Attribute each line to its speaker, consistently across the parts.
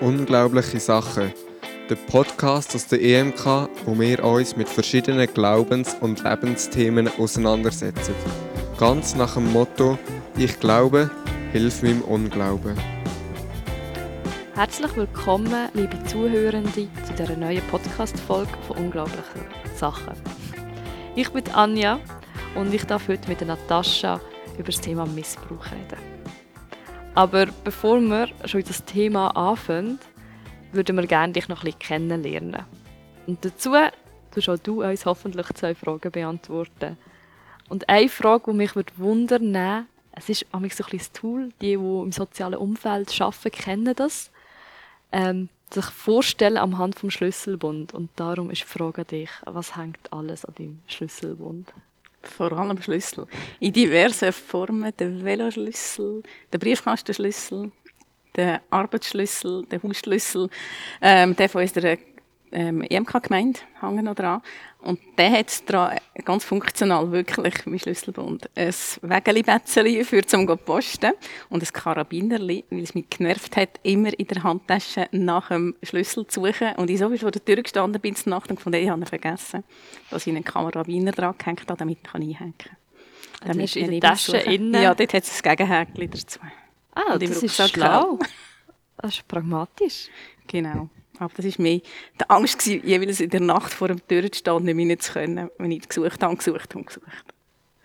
Speaker 1: Unglaubliche Sachen. Der Podcast aus der EMK, wo wir uns mit verschiedenen Glaubens- und Lebensthemen auseinandersetzen. Ganz nach dem Motto: Ich glaube, hilf meinem Unglauben.
Speaker 2: Herzlich willkommen, liebe Zuhörende, zu dieser neuen Podcast-Folge von Unglaublichen Sachen. Ich bin Anja und ich darf heute mit Natascha über das Thema Missbrauch reden. Aber bevor wir schon in das Thema anfangen, würden wir gerne dich noch ein bisschen kennenlernen. Und dazu tust auch du uns hoffentlich zwei Fragen beantworten. Und eine Frage, die mich wundern würde, es ist so ein das Tool, die, die im sozialen Umfeld arbeiten, kennen das, ähm, sich vorstellen am Hand vom Schlüsselbund. Und darum ist die Frage an dich, was hängt alles an deinem Schlüsselbund?
Speaker 3: Vor allem Schlüssel. In diversen Formen. Der Veloschlüssel, der Briefkastenschlüssel, der Arbeitsschlüssel, der Hausschlüssel, ähm, der von unserer ähm, EMK-Gemeinde hängen noch dran. Und der hat dran ganz funktional wirklich mein Schlüsselbund. Ein Wägeli-Betzeli für zum posten und ein Karabinerli, weil es mich genervt hat, immer in der Handtasche nach dem Schlüssel zu suchen. Und ich so vor der Tür gestanden bin zur Nacht und von dem habe ich vergessen, dass ich einen Karabiner dran gehängt habe, damit ich einhängen kann.
Speaker 2: Damit ist in der Tasche innen?
Speaker 3: Ja, dort hat es ein Gegenhäkchen dazu.
Speaker 2: Ah, das ist schlau. Das ist pragmatisch.
Speaker 3: Genau. Aber das war mehr die Angst, gewesen, jeweils in der Nacht vor dem Tür zu stehen und nicht mehr zu können, wenn ich gesucht habe, gesucht und gesucht.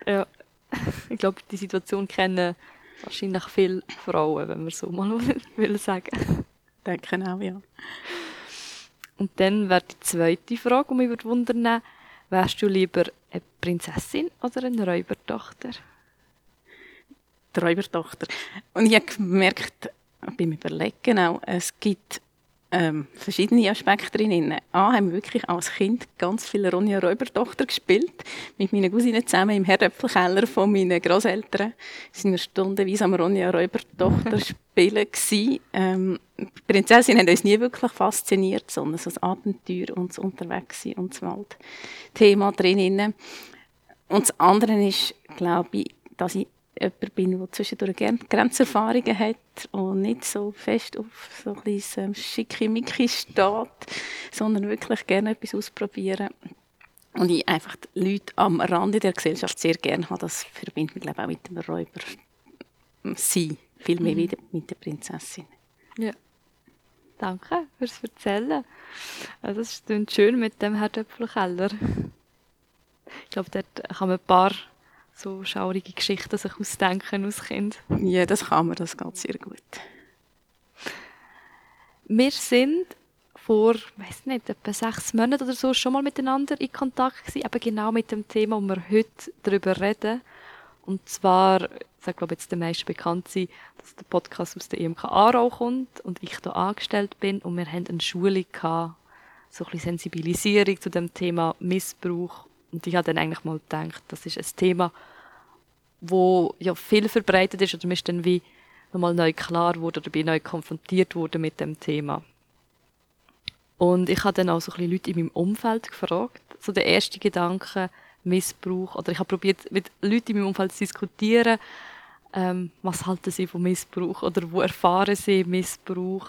Speaker 2: Ja, ich glaube, die Situation kennen wahrscheinlich viele Frauen, wenn man so mal will sagen.
Speaker 3: Denke auch, ja.
Speaker 2: Und dann wäre die zweite Frage, die mich wundern wärst du lieber eine Prinzessin oder eine Räubertochter?
Speaker 3: Die Räubertochter. Und ich habe gemerkt, beim Überlegen auch, es gibt ähm, verschiedene Aspekte drin. A, haben wir wirklich als Kind ganz viele Ronja Räubertochter gespielt. Mit meinen Cousinen zusammen im Herdöpfelkeller von meinen Großeltern. sind wir stundenweise am Ronja Räubertochter spielen gewesen. Ähm, die Prinzessin hat uns nie wirklich fasziniert, sondern so das Abenteuer und das Unterwegssein und das Waldthema drin. Und das andere ist, glaube ich, dass ich jemand bin, der zwischendurch gerne Grenzerfahrungen hat und nicht so fest auf so ein bisschen ähm, Schickimicki steht, sondern wirklich gerne etwas ausprobieren. Und ich einfach die Leute am Rande der Gesellschaft sehr gerne habe. Das verbindet mich, glaube ich, auch mit dem Räuber sein. Viel mehr mhm. mit der Prinzessin.
Speaker 2: Ja. Danke fürs Erzählen. Also das ist schön mit dem Herdöpfelkeller. Ich glaube, dort kann man ein paar so schaurige Geschichten sich ausdenken als Kind.
Speaker 3: Ja, das kann man, das geht sehr gut.
Speaker 2: Wir sind vor, weiß nicht, etwa sechs Monaten oder so schon mal miteinander in Kontakt gewesen, eben genau mit dem Thema, wo wir heute darüber reden. Und zwar, ich glaube jetzt den meisten bekannt sein, dass der Podcast aus der EMK Aarau kommt und ich da angestellt bin und wir haben eine Schule gehabt, so ein bisschen Sensibilisierung zu dem Thema Missbrauch und ich habe dann eigentlich mal gedacht, das ist ein Thema, wo ja viel verbreitet ist. Oder mir dann wie nochmal neu klar wurde oder bin neu konfrontiert wurde mit dem Thema. Und ich habe dann auch so ein bisschen Leute in meinem Umfeld gefragt, so der erste Gedanke, Missbrauch, oder ich habe probiert mit Leuten in meinem Umfeld zu diskutieren, ähm, was halten sie von Missbrauch? Oder wo erfahren sie Missbrauch.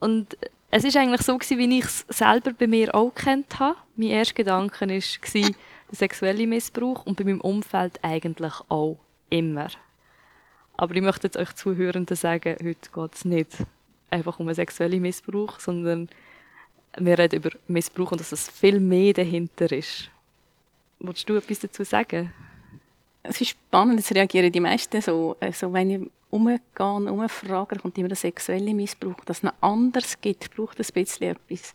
Speaker 2: Und es ist eigentlich so gewesen, wie ich es selber bei mir auch kennt habe. Mein erster Gedanke war der sexuelle Missbrauch und bei meinem Umfeld eigentlich auch immer. Aber ich möchte jetzt euch Zuhörenden sagen, heute geht es nicht einfach um einen sexuellen Missbrauch, sondern wir reden über Missbrauch und dass es viel mehr dahinter ist. Wolltest du etwas dazu sagen?
Speaker 3: Es ist spannend, es reagieren die meisten so, also wenn ich umgehen, umfragen, kommt immer der sexuelle Missbrauch, dass es noch anders gibt, braucht ein bisschen etwas.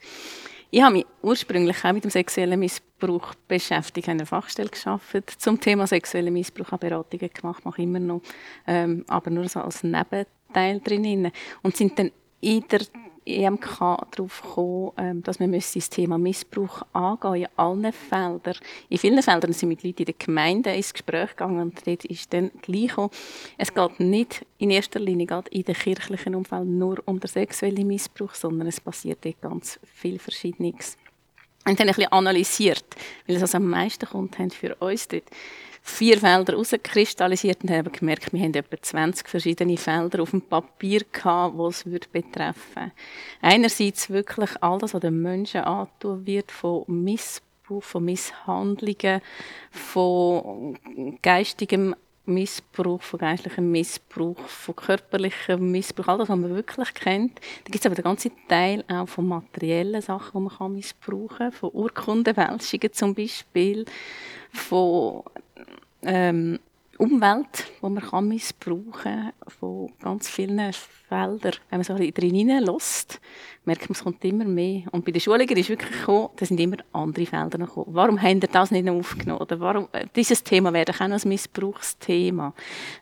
Speaker 3: Ich habe mich ursprünglich auch mit dem sexuellen Missbrauch beschäftigt, habe eine Fachstelle geschaffen zum Thema sexuellen Missbrauch, habe Beratungen gemacht, mache immer noch, ähm, aber nur so als Nebenteil drin. Und sind dann in der EMK darauf gekommen, ähm, dass man das Thema Missbrauch angehen in allen Feldern. In vielen Feldern sind mit Leuten in der Gemeinde ins Gespräch gegangen und dort ist dann gleich es geht nicht in erster Linie geht in der kirchlichen Umfeld nur um den sexuellen Missbrauch, sondern es passiert dort ganz viel Verschiedenes. Und dann ein bisschen analysiert, weil es also am meisten kommt, für uns dort vier Felder herauskristallisiert und haben gemerkt, wir haben etwa 20 verschiedene Felder auf dem Papier gehabt, die es würde betreffen. Einerseits wirklich alles, was den Menschen antun wird, von Missbrauch, von Misshandlungen, von geistigem Missbrauch, von geistlichem Missbrauch, von körperlichem Missbrauch, all das, was man wirklich kennt. Da gibt es aber den ganzen Teil auch von materiellen Sachen, die man missbrauchen kann, von Urkundenfälschungen zum Beispiel, von ähm, Umwelt, die man kann missbrauchen kann, von ganz vielen Feldern. Wenn man so ein bisschen drin hineinlässt, merkt man, es kommt immer mehr. Und bei den Schulungen ist wirklich gekommen, da sind immer andere Felder gekommen. Warum haben ihr das nicht aufgenommen? Oder warum, äh, dieses Thema wäre auch noch ein Missbrauchsthema.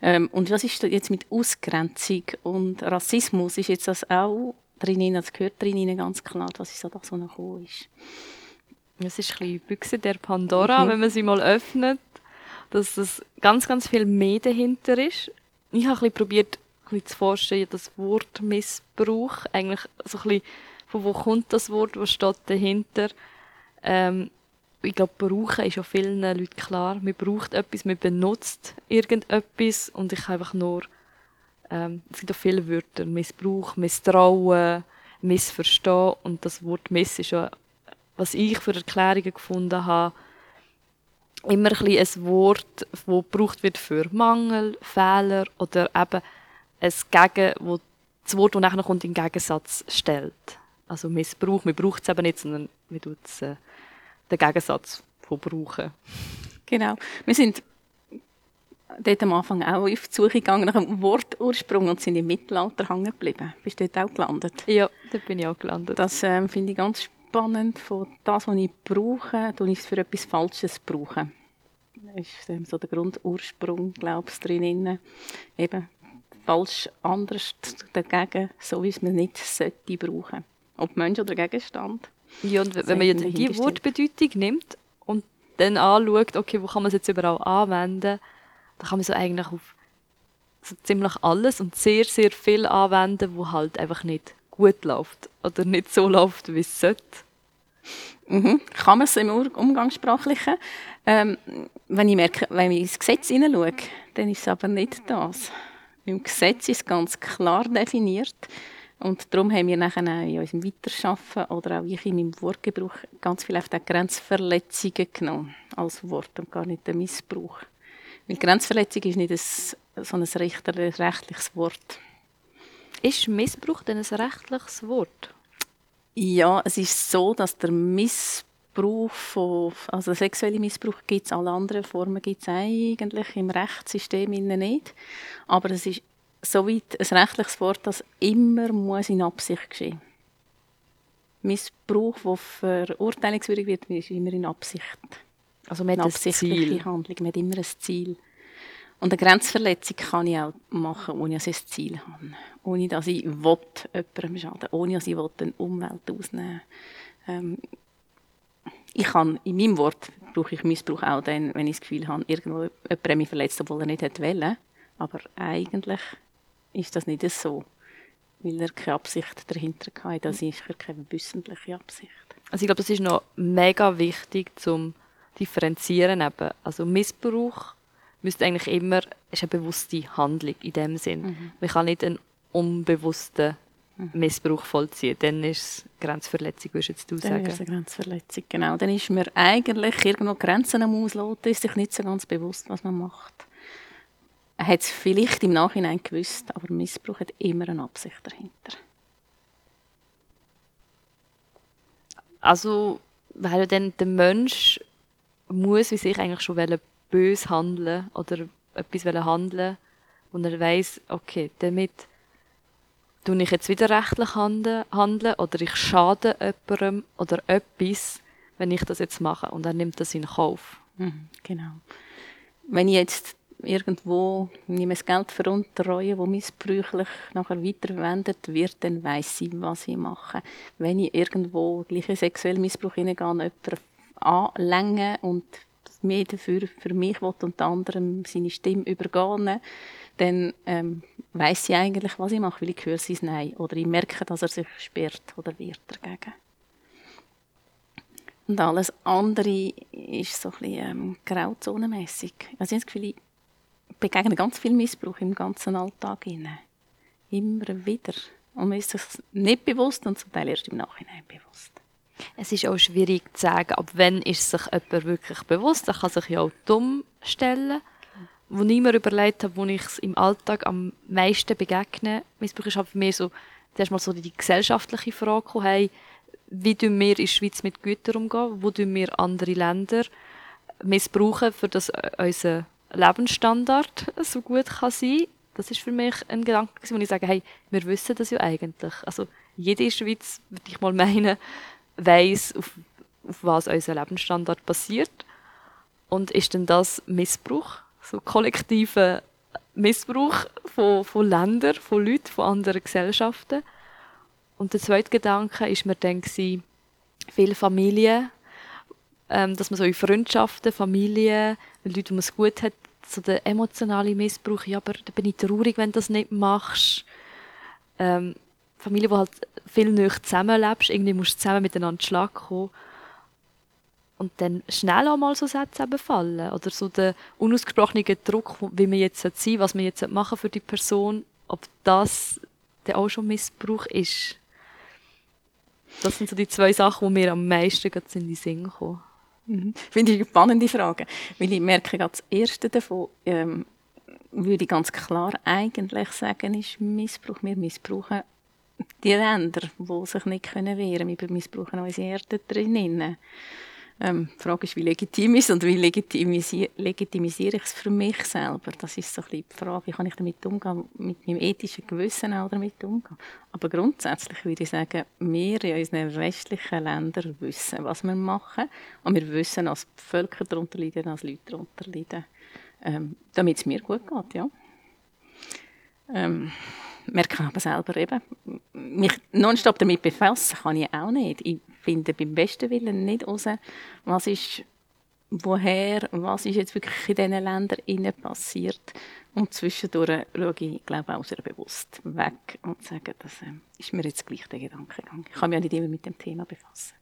Speaker 3: Ähm, und was ist jetzt mit Ausgrenzung und Rassismus? Ist jetzt das auch drin, das gehört drin ganz klar, was ist so das, was noch gekommen ist.
Speaker 2: Es ist ein bisschen Büchse der Pandora, mhm. wenn man sie mal öffnet dass es ganz, ganz viel mehr dahinter ist. Ich habe probiert, ein bisschen zu forschen, das Wort Missbrauch, eigentlich so ein bisschen, von wo kommt das Wort, was steht dahinter. Ähm, ich glaube, brauchen ist ja vielen Leuten klar. Man braucht etwas, man benutzt irgendetwas und ich einfach nur, ähm, es gibt auch viele Wörter, Missbrauch, Misstrauen, Missverstehen und das Wort Miss ist ja, was ich für Erklärungen gefunden habe, immer ein, ein Wort, das gebraucht wird für Mangel, Fehler oder eben ein Gegen, wo das Wort, das nachher kommt, in Gegensatz stellt. Also Missbrauch, man braucht es eben nicht, sondern man tut äh, den Gegensatz von brauchen.
Speaker 3: Genau. Wir sind dort am Anfang auch auf die Suche gegangen nach einem Wortursprung und sind im Mittelalter hängen geblieben. Bist du dort auch gelandet?
Speaker 2: Ja, dort bin ich auch gelandet.
Speaker 3: Das ähm, finde ich ganz spannend. Von das, was ich brauche, tue ich es für etwas Falsches brauchen ist ähm, so der Grundursprung, glaubst drin. Eben falsch anders dagegen, so wie es man nicht sollte brauchen. Ob Mensch oder Gegenstand.
Speaker 2: Ja, und wenn man ja die Wortbedeutung nimmt und dann anschaut, okay, wo kann man es jetzt überall anwenden, dann kann man so eigentlich auf so ziemlich alles und sehr, sehr viel anwenden, wo halt einfach nicht gut läuft oder nicht so läuft, wie es sollte.
Speaker 3: Mhm. Kann man es im Umgangssprachlichen. Ähm, wenn ich merke, wenn ich ins Gesetz hineinschaue, dann ist es aber nicht das. Im Gesetz ist es ganz klar definiert. Und darum haben wir nachher in unserem Weiterschaffen oder auch ich in meinem Wortgebrauch ganz viel auf die Grenzverletzungen genommen als Wort und gar nicht den Missbrauch. Weil Grenzverletzung ist nicht ein, so ein rechtliches Wort.
Speaker 2: Ist Missbrauch denn ein rechtliches Wort?
Speaker 3: Ja, es ist so, dass der Missbrauch von, also sexuelle Missbrauch gibt es, alle anderen Formen gibt es eigentlich im Rechtssystem nicht. Aber es ist soweit ein rechtliches Wort, das immer muss in Absicht geschehen. Missbrauch, der verurteilungswürdig wird, ist immer in Absicht.
Speaker 2: Also man hat eine.
Speaker 3: Handlung, man hat immer ein Ziel. Und eine Grenzverletzung kann ich auch machen, ohne dass ich ein Ziel habe. Ohne dass ich will, jemandem schaden ohne dass ich will, eine Umwelt ausnehmen ähm, Ich kann, in meinem Wort brauche ich Missbrauch auch dann, wenn ich das Gefühl habe, irgendwo jemand mich verletzt, obwohl er nicht wollte. Aber eigentlich ist das nicht so, weil er keine Absicht dahinter hatte. Das ist keine wissentliche Absicht.
Speaker 2: Also ich glaube, das ist noch mega wichtig zum differenzieren eben. Also Missbrauch müsste eigentlich immer, ist eine bewusste Handlung in dem Sinn. Mhm. Man kann nicht einen unbewussten mhm. Missbrauch vollziehen. Dann ist es Grenzverletzung, würdest du sagen.
Speaker 3: Dann ist eine Grenzverletzung, genau. Dann ist man eigentlich irgendwo Grenzen am Ausloten, ist sich nicht so ganz bewusst, was man macht. Er hat es vielleicht im Nachhinein gewusst, aber Missbrauch hat immer eine Absicht dahinter.
Speaker 2: Also, weil dann der Mensch muss wie sich eigentlich schon bös handeln oder etwas handeln und er weiß, okay, damit tue ich jetzt wieder rechtlich handeln, oder ich schade jemandem oder etwas, wenn ich das jetzt mache und er nimmt das in Kauf.
Speaker 3: Mhm, genau. Wenn ich jetzt irgendwo das Geld veruntreue, wo missbräuchlich nachher weiterverwendet wird, dann weiß ich, was ich mache. Wenn ich irgendwo gleiche sexuellen Missbrauch hineingehe, jemanden anlänge und mehr dafür für mich will, unter anderem seine Stimme übergehen, dann ähm, weiß ich eigentlich, was ich mache, weil ich höre sein Nein oder ich merke, dass er sich sperrt oder wehrt dagegen. Und alles andere ist so ein bisschen ähm, grauzonenmässig. Also ich habe das Gefühl, ich begegne ganz viel Missbrauch im ganzen Alltag. Immer wieder. Und man ist sich nicht bewusst und zum Teil erst im Nachhinein bewusst.
Speaker 2: Es ist auch schwierig zu sagen, ab wann ist sich jemand wirklich bewusst. Er kann sich ja auch dumm stellen. Wo ich mir überlegt habe, wo ich es im Alltag am meisten begegne, Missbrauch ist halt für mich so, zuerst mal so die gesellschaftliche Frage hey, wie tun wir in der Schweiz mit Gütern umgehen? Wo tun wir andere Länder missbrauchen, für dass unser Lebensstandard so gut kann sein Das ist für mich ein Gedanke, wo ich sage, hey, wir wissen das ja eigentlich. Also jede Schweiz, würde ich mal meinen, weiß, auf, auf was unser Lebensstandard basiert. Und ist denn das Missbrauch? So kollektiver Missbrauch von, von Ländern, von Leuten, von anderen Gesellschaften? Und der zweite Gedanke ist mir dann gewesen, viele Familien, ähm, dass man so in Freundschaften, Familien, Leute, die man es gut hat, so der emotionale Missbrauch, ja, aber da bin ich traurig, wenn du das nicht machst. Ähm, Familien, wo halt viel näher zusammenlebst, irgendwie musst du zusammen miteinander Schlag kommen. Und dann schnell auch mal so Sätze eben fallen. Oder so der unausgesprochene Druck, wie man jetzt sein sollte, was man jetzt machen für die Person, ob das dann auch schon Missbrauch ist. Das sind so die zwei Sachen, die mir am meisten in den Sinn kommen.
Speaker 3: Mhm. Finde ich eine spannende Frage. Weil ich merke, das erste davon ähm, würde ich ganz klar eigentlich sagen, ist Missbrauch. Wir missbrauchen die Länder, die sich nicht können wehren können. Wir missbrauchen unsere Erde drinnen. Ähm, die Frage ist, wie legitim ist und wie legitimisiere, legitimisiere ich es für mich selber? Das ist so ein bisschen die Frage, wie kann ich damit umgehen, mit meinem ethischen Gewissen auch damit umgehen. Aber grundsätzlich würde ich sagen, wir in unseren westlichen Ländern wissen, was wir machen und wir wissen, dass Völker darunter leiden, dass Leute darunter leiden, ähm, damit es mir gut geht, ja. Ähm, merke aber selber eben, mich nonstop damit befassen kann ich auch nicht. Ich finde beim besten Willen nicht raus, was ist, woher, was ist jetzt wirklich in diesen Ländern passiert. Und zwischendurch schaue ich, glaube auch sehr bewusst weg und sage, das äh, ist mir jetzt gleich der Gedankengang. Ich kann mich ja nicht immer mit dem Thema befassen.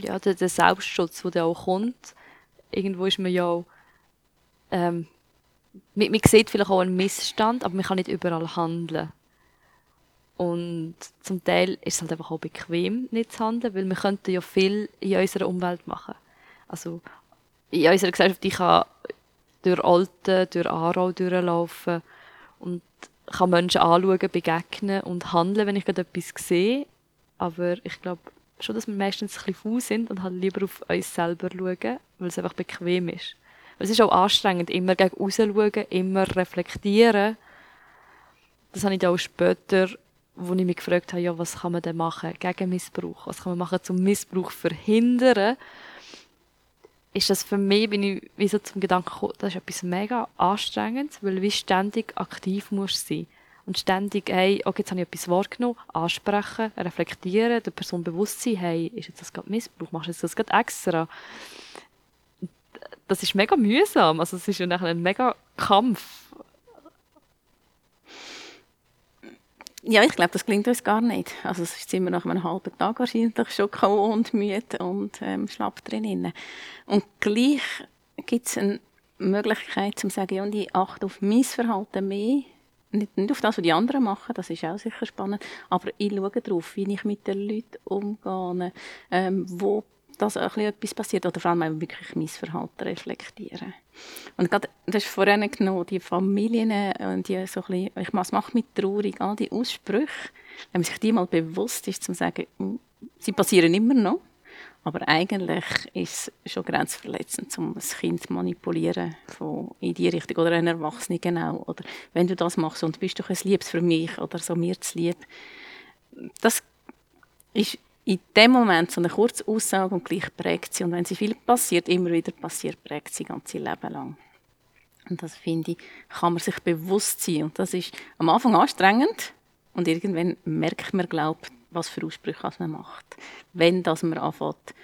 Speaker 2: Ja, der, der Selbstschutz, der auch kommt, irgendwo ist man ja auch, ähm, man, man sieht vielleicht auch einen Missstand, aber man kann nicht überall handeln. Und zum Teil ist es halt einfach auch bequem, nicht zu handeln, weil wir könnten ja viel in unserer Umwelt machen. Also in unserer Gesellschaft, ich kann durch Alten, durch Aarau durchlaufen und kann Menschen anschauen, begegnen und handeln, wenn ich gerade etwas sehe. Aber ich glaube schon, dass wir meistens ein bisschen faul sind und halt lieber auf uns selber schauen, weil es einfach bequem ist. Es ist auch anstrengend, immer gegen raus schauen, immer reflektieren. Das habe ich dann auch später wo ich mich gefragt habe, ja, was kann man denn machen gegen Missbrauch? Was kann man machen, um Missbrauch zu verhindern? Ist das für mich, bin ich wie so zum Gedanken gekommen, das ist etwas mega anstrengendes, weil du ständig aktiv musst sein. Und ständig, hey, okay, jetzt habe ich etwas wahrgenommen, ansprechen, reflektieren, der Person bewusst sein, hey, ist jetzt das gerade Missbrauch, machst du das gerade extra? Das ist mega mühsam, also es ist ja nachher ein mega Kampf
Speaker 3: Ja, ich glaube, das klingt uns gar nicht. Also es sind wir nach einem halben Tag wahrscheinlich schon K.O. und müde und ähm, schlapp drin. Und gleich gibt es eine Möglichkeit, zu sagen, ja, und ich achte auf mein Verhalten mehr, nicht, nicht auf das, was die anderen machen, das ist auch sicher spannend, aber ich schaue darauf, wie ich mit den Leuten umgehe, ähm, wo dass auch etwas passiert oder vor allem wirklich mein Verhalten reflektieren. Und gerade, das ist vorhin genommen, die Familien, äh, die so ein bisschen, ich mache mich traurig, all die Aussprüche, wenn man sich die mal bewusst ist, zu sagen, hm, sie passieren immer noch, aber eigentlich ist es schon grenzverletzend, um ein Kind zu manipulieren von in die Richtung oder einen Erwachsenen genau. Oder wenn du das machst und bist du ein Liebes für mich oder so mir zu lieb. Das ist in dem Moment so eine kurze Aussage und gleich prägt sie. Und wenn sie viel passiert, immer wieder passiert, prägt sie ganz ihr Leben lang. Und das finde ich, kann man sich bewusst sein. Und das ist am Anfang anstrengend. Und irgendwann merkt man, glaubt, was für Aussprüche man macht. Wenn das man anfängt,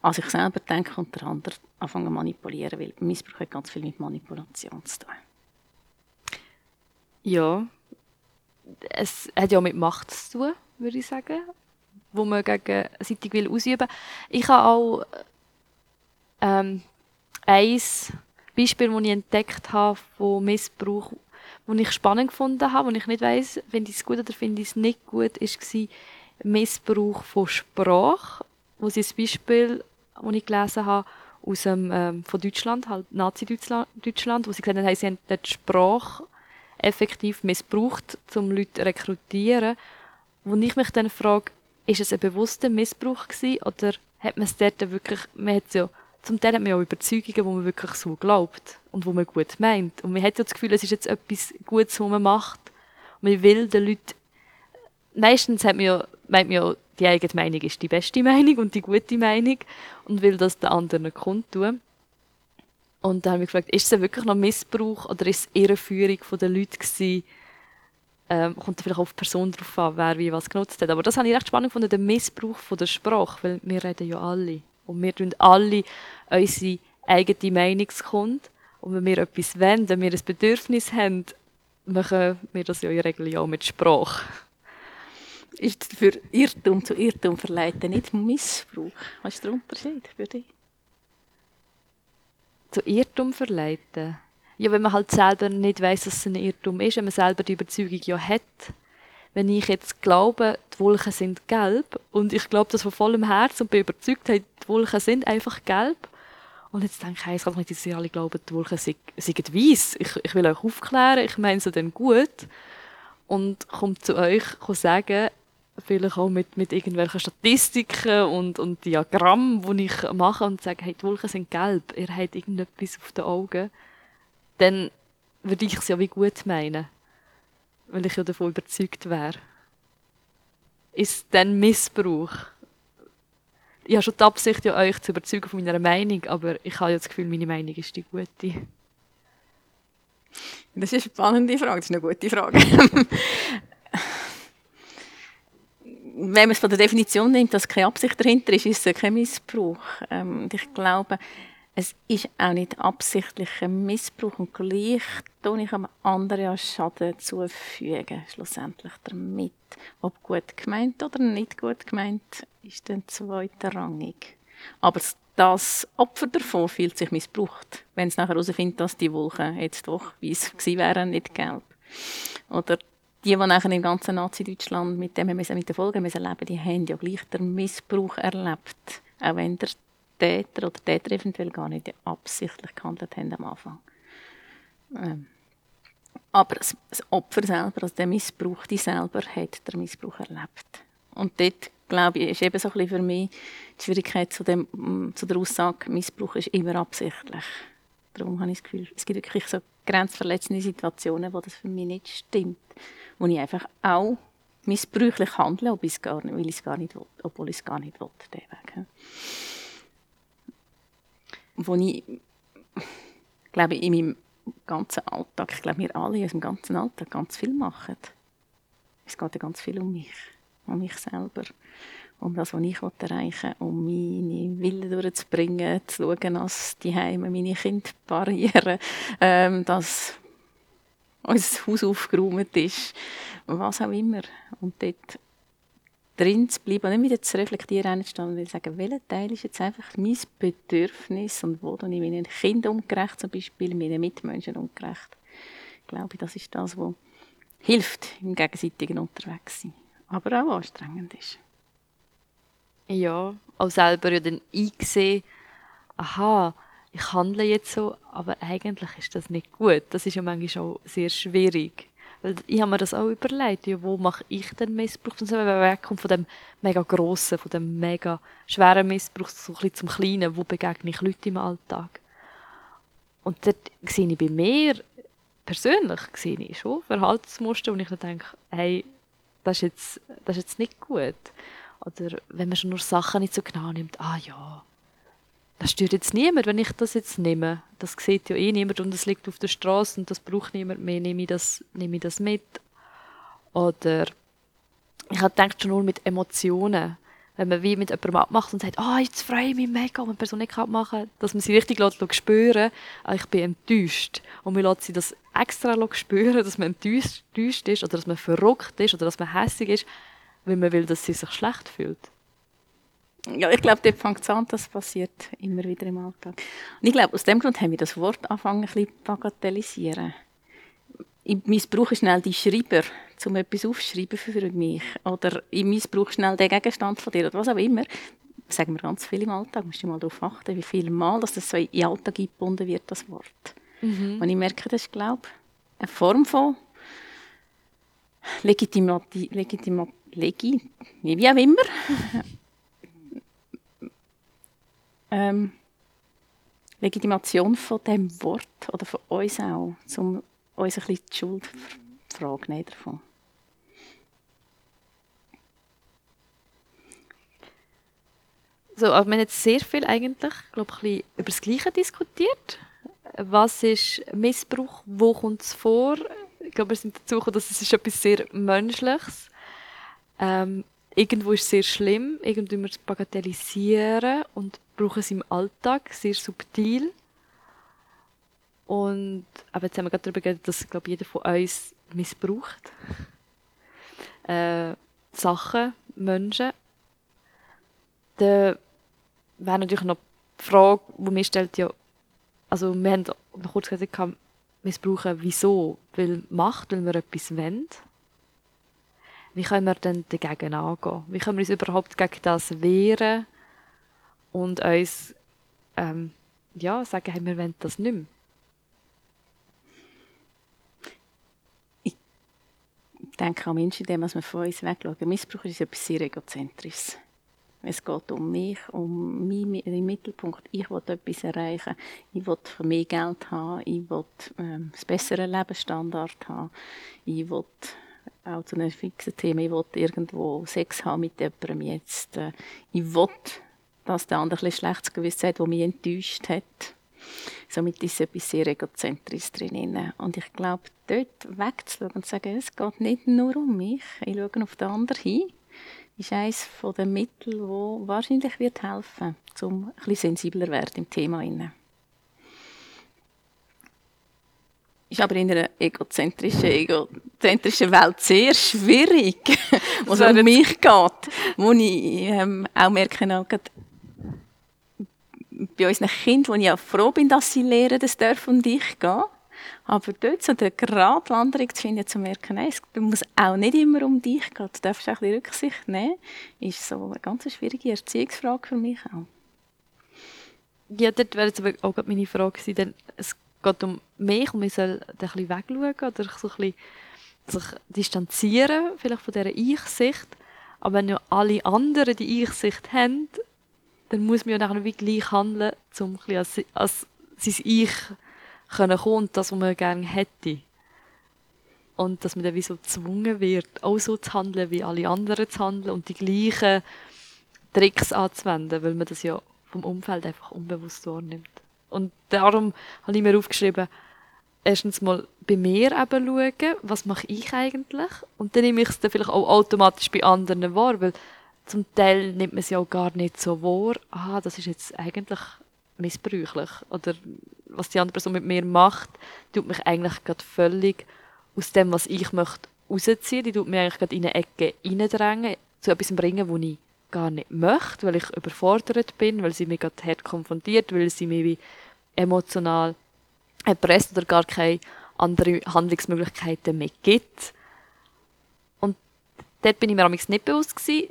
Speaker 3: an sich selber denken und der andere anfangen manipulieren. Weil Missbrauch hat ganz viel mit Manipulation zu tun.
Speaker 2: Ja. Es hat ja mit Macht zu tun, würde ich sagen wo man gegenseitig will ausüben. Ich habe auch ähm, ein Beispiel, das ich entdeckt habe von Missbrauch, das ich spannend gefunden habe, wo ich nicht weiß, finde ich es gut oder finde ich es nicht gut, war Missbrauch von Sprache, wo sie ein Beispiel, das ich gelesen habe, aus dem, ähm, von Deutschland, halt Nazi-Deutschland, wo sie gesagt haben, sie haben die Sprache effektiv missbraucht, um Leute zu rekrutieren. Wo ich mich dann frage, ist es ein bewusster Missbrauch gewesen, oder hat man es dort wirklich, man hat ja, zum Teil hat man ja auch Überzeugungen, wo man wirklich so glaubt und wo man gut meint. Und man hat ja das Gefühl, es ist jetzt etwas Gutes, was man macht. Und man will den Leuten, meistens hat man ja, meint man ja, die eigene Meinung ist die beste Meinung und die gute Meinung und will das den anderen kundtun. Und dann habe ich gefragt, ist es wirklich noch Missbrauch oder ist es Irreführung der Leute gewesen? Ähm, kommt vielleicht auf die Person drauf an, wer wie was genutzt hat. Aber das habe ich recht spannend gefunden, der Missbrauch von der Sprache, weil wir reden ja alle. Und wir tun alle unsere eigene Meinung kund. Und wenn wir etwas wollen, wenn wir ein Bedürfnis haben, machen wir das ja in der Regel ja auch mit Sprache.
Speaker 3: Ist für Irrtum zu Irrtum verleiten nicht Missbrauch? Was ist der Unterschied für dich?
Speaker 2: zu Irrtum verleiten? Ja, wenn man halt selber nicht weiß, dass es ein Irrtum ist, wenn man selber die Überzeugung ja hat. Wenn ich jetzt glaube, die Wolken sind gelb und ich glaube das von vollem Herzen und bin überzeugt, hey, die Wolken sind einfach gelb. Und jetzt denke ich, hey, es kann nicht, dass ihr alle glauben, die Wolken sind, weiss. Ich, ich will euch aufklären, ich meine es dann gut. Und komme zu euch sagen, vielleicht auch mit, mit irgendwelchen Statistiken und, und Diagrammen, die ich mache und sage, hey, die Wolken sind gelb, ihr habt irgendetwas auf den Augen, dann würde ich es ja wie gut meinen. Weil ich ja davon überzeugt wäre. Ist dann Missbrauch? Ich habe schon die Absicht, ja, euch zu überzeugen von meiner Meinung, aber ich habe ja das Gefühl, meine Meinung ist die gute.
Speaker 3: Das ist eine spannende Frage, das ist eine gute Frage. wenn man es von der Definition nimmt, dass keine Absicht dahinter ist, ist es kein Missbrauch. Ähm, und ich glaube, es ist auch nicht absichtlicher Missbrauch und gleich tue ich einem anderen ja Schaden zufügen, schlussendlich damit. Ob gut gemeint oder nicht gut gemeint, ist dann zweitrangig. Aber das Opfer davon fühlt sich missbraucht, wenn es nachher herausfindet, dass die Wolken jetzt doch weiß gewesen wären, nicht gelb. Oder die, die nachher im ganzen Nazi-Deutschland mit dem mit den Folgen müssen leben die haben ja gleich den Missbrauch erlebt. Auch wenn der Täter oder Täter eventuell gar nicht absichtlich gehandelt haben am Anfang. Ähm. Aber das, Opfer selber, also der Missbrauch, die selber, hat den Missbrauch erlebt. Und dort, glaube ich, ist eben so ein für mich die Schwierigkeit zu, dem, zu der Aussage, Missbrauch ist immer absichtlich. Darum habe ich das Gefühl, es gibt wirklich so grenzverletzende Situationen, wo das für mich nicht stimmt wo ich einfach auch missbräuchlich handle, ob ich gar nicht, weil ich es gar nicht will, obwohl ich es gar nicht will. Wo ich, glaube in meinem ganzen Alltag, ich glaube, wir alle in unserem ganzen Alltag ganz viel machen. Es geht ja ganz viel um mich, um mich selber, um das, was ich erreichen will, um meine Willen durchzubringen, zu schauen, dass die Heime meine Kinder parieren, ähm, dass unser Haus aufgeräumt ist, was auch immer. Und dort drin zu bleiben und nicht wieder zu reflektieren, einzustehen und sagen, welcher Teil ist jetzt einfach mein Bedürfnis und wo dann ich meinen Kindern ungerecht, zum Beispiel meinen Mitmenschen ungerecht. Ich glaube, das ist das, was hilft im gegenseitigen Unterwegssein, aber auch anstrengend ist.
Speaker 2: Ja, auch selber ja dann eingesehen, aha, ich handle jetzt so, aber eigentlich ist das nicht gut. Das ist ja manchmal auch sehr schwierig. Weil ich habe mir das auch überlegt, ja, wo mache ich den Missbrauch? Und so, man wegkommt von dem mega grossen, von dem mega schweren Missbrauch, so ein bisschen zum Kleinen, wo begegne ich Leute im Alltag? Und dort sehe ich bei mir, persönlich, sehe ich schon Verhaltensmuster, wo ich dann denke, hey, das ist jetzt, das ist jetzt nicht gut. Oder wenn man schon nur Sachen nicht so genau nimmt, ah ja, das stört jetzt niemand, wenn ich das jetzt nehme. Das sieht ja eh niemand und es liegt auf der Straße und das braucht niemand mehr, nehme ich das, nehme ich das mit. Oder ich habe gedacht schon nur mit Emotionen. Wenn man wie mit jemandem abmacht und sagt, ah, oh, jetzt freue ich mich mega, und eine Person nicht machen kann, dass man sie richtig lässt, spüren ah, ich bin enttäuscht. Und man lässt sie das extra spüren, dass man enttäuscht ist oder dass man verrückt ist oder dass man hässlich ist, weil man will, dass sie sich schlecht fühlt.
Speaker 3: Ja, ich glaube, dort fängt es an, das passiert immer wieder im Alltag. Und ich glaube, aus dem Grund haben wir das Wort angefangen, ein bisschen bagatellisieren. Ich missbrauche schnell die Schreiber, um etwas aufzuschreiben für mich. Oder ich missbrauche schnell den Gegenstand von dir, oder was auch immer. Das sagen wir ganz viel im Alltag. Musst du mal darauf achten, wie viel Mal dass das so in den Alltag eingebunden wird, das Wort. Mhm. Und ich merke, das ist, glaube ich, eine Form von Legitimati Legitima Legi wie auch immer. Ähm, Legitimation von dem Wort oder von uns auch, um uns ein bisschen die Schuldfrage nehmen davon.
Speaker 2: So, aber wir haben jetzt sehr viel eigentlich, glaube ich, über das Gleiche diskutiert. Was ist Missbrauch? Wo kommt es vor? Ich glaube, wir sind dazu gekommen, dass es etwas sehr Menschliches. Ähm, irgendwo ist es sehr schlimm, irgendwo wir es bagatellisieren und brauchen es im Alltag, sehr subtil. Und aber jetzt haben wir gerade darüber geredet, dass glaube jeder von uns missbraucht. Äh, Sachen, Menschen. Dann wäre natürlich noch die Frage, die mir stellt, ja, also wir haben noch kurz gesagt, missbrauchen, wieso? Weil Macht, weil wir etwas wollen. Wie können wir denn dagegen angehen? Wie können wir uns überhaupt gegen das wehren und uns ähm, ja, sagen, hey, wir wollen das nicht mehr?
Speaker 3: Ich denke an Menschen, indem wir von uns wegschauen. Missbrauch ist etwas sehr Egozentrisches. Es geht um mich, um im Mittelpunkt. Ich will etwas erreichen. Ich will mehr Geld haben. Ich will ähm, einen besseren Lebensstandard haben. Ich will auch zu einem fixen Thema. Ich will irgendwo Sex haben mit jemandem jetzt. Äh, ich will, dass der andere ein schlechtes Gewissen hat, das mich enttäuscht hat. Somit ist etwas sehr egozentrisches drin. Und ich glaube, dort wegzuschauen und zu sagen, es geht nicht nur um mich. Ich schaue auf den anderen hin ist eines der Mittel, das wahrscheinlich wird helfen wird, um ein bisschen sensibler zu werden im Thema. Ist aber in einer egozentrischen, egozentrischen Welt sehr schwierig, wo es um mich geht. Wo ich ähm, auch merke, bei unseren Kindern, wo ich auch froh bin, dass sie lernen, das dürfen und ich gehen aber dort so eine Gratwanderung zu finden, zu merken, nein, es muss auch nicht immer um dich gehen, du darfst auch ein bisschen Rücksicht nehmen, ist so eine ganz schwierige Erziehungsfrage für mich auch.
Speaker 2: Ja, dort wäre jetzt aber auch meine Frage gewesen, denn es geht um mich und man soll ein bisschen wegschauen oder so ein bisschen sich distanzieren, vielleicht von dieser Ich-Sicht. Aber wenn ja alle anderen die Ich-Sicht haben, dann muss man ja nachher wie gleich handeln, um ein als, als sein Ich können kommen und das, was man gerne hätte. Und dass man dann wie so gezwungen wird, auch so zu handeln, wie alle anderen zu handeln und die gleichen Tricks anzuwenden, weil man das ja vom Umfeld einfach unbewusst wahrnimmt. Und darum habe ich mir aufgeschrieben, erstens mal bei mir eben schauen, was mache ich eigentlich? Und dann nehme ich es dann vielleicht auch automatisch bei anderen wahr, weil zum Teil nimmt man ja auch gar nicht so wahr, aha, das ist jetzt eigentlich missbräuchlich. Oder was die andere Person mit mir macht, tut mich eigentlich gerade völlig aus dem, was ich möchte, rausziehen. Die tut mich eigentlich gerade in eine Ecke reindrängen, zu etwas bringen, was ich gar nicht möchte, weil ich überfordert bin, weil sie mich gerade hart konfrontiert, weil sie mich emotional erpresst oder gar keine andere Handlungsmöglichkeiten mehr gibt. Und dort bin ich mir nicht bewusst gewesen,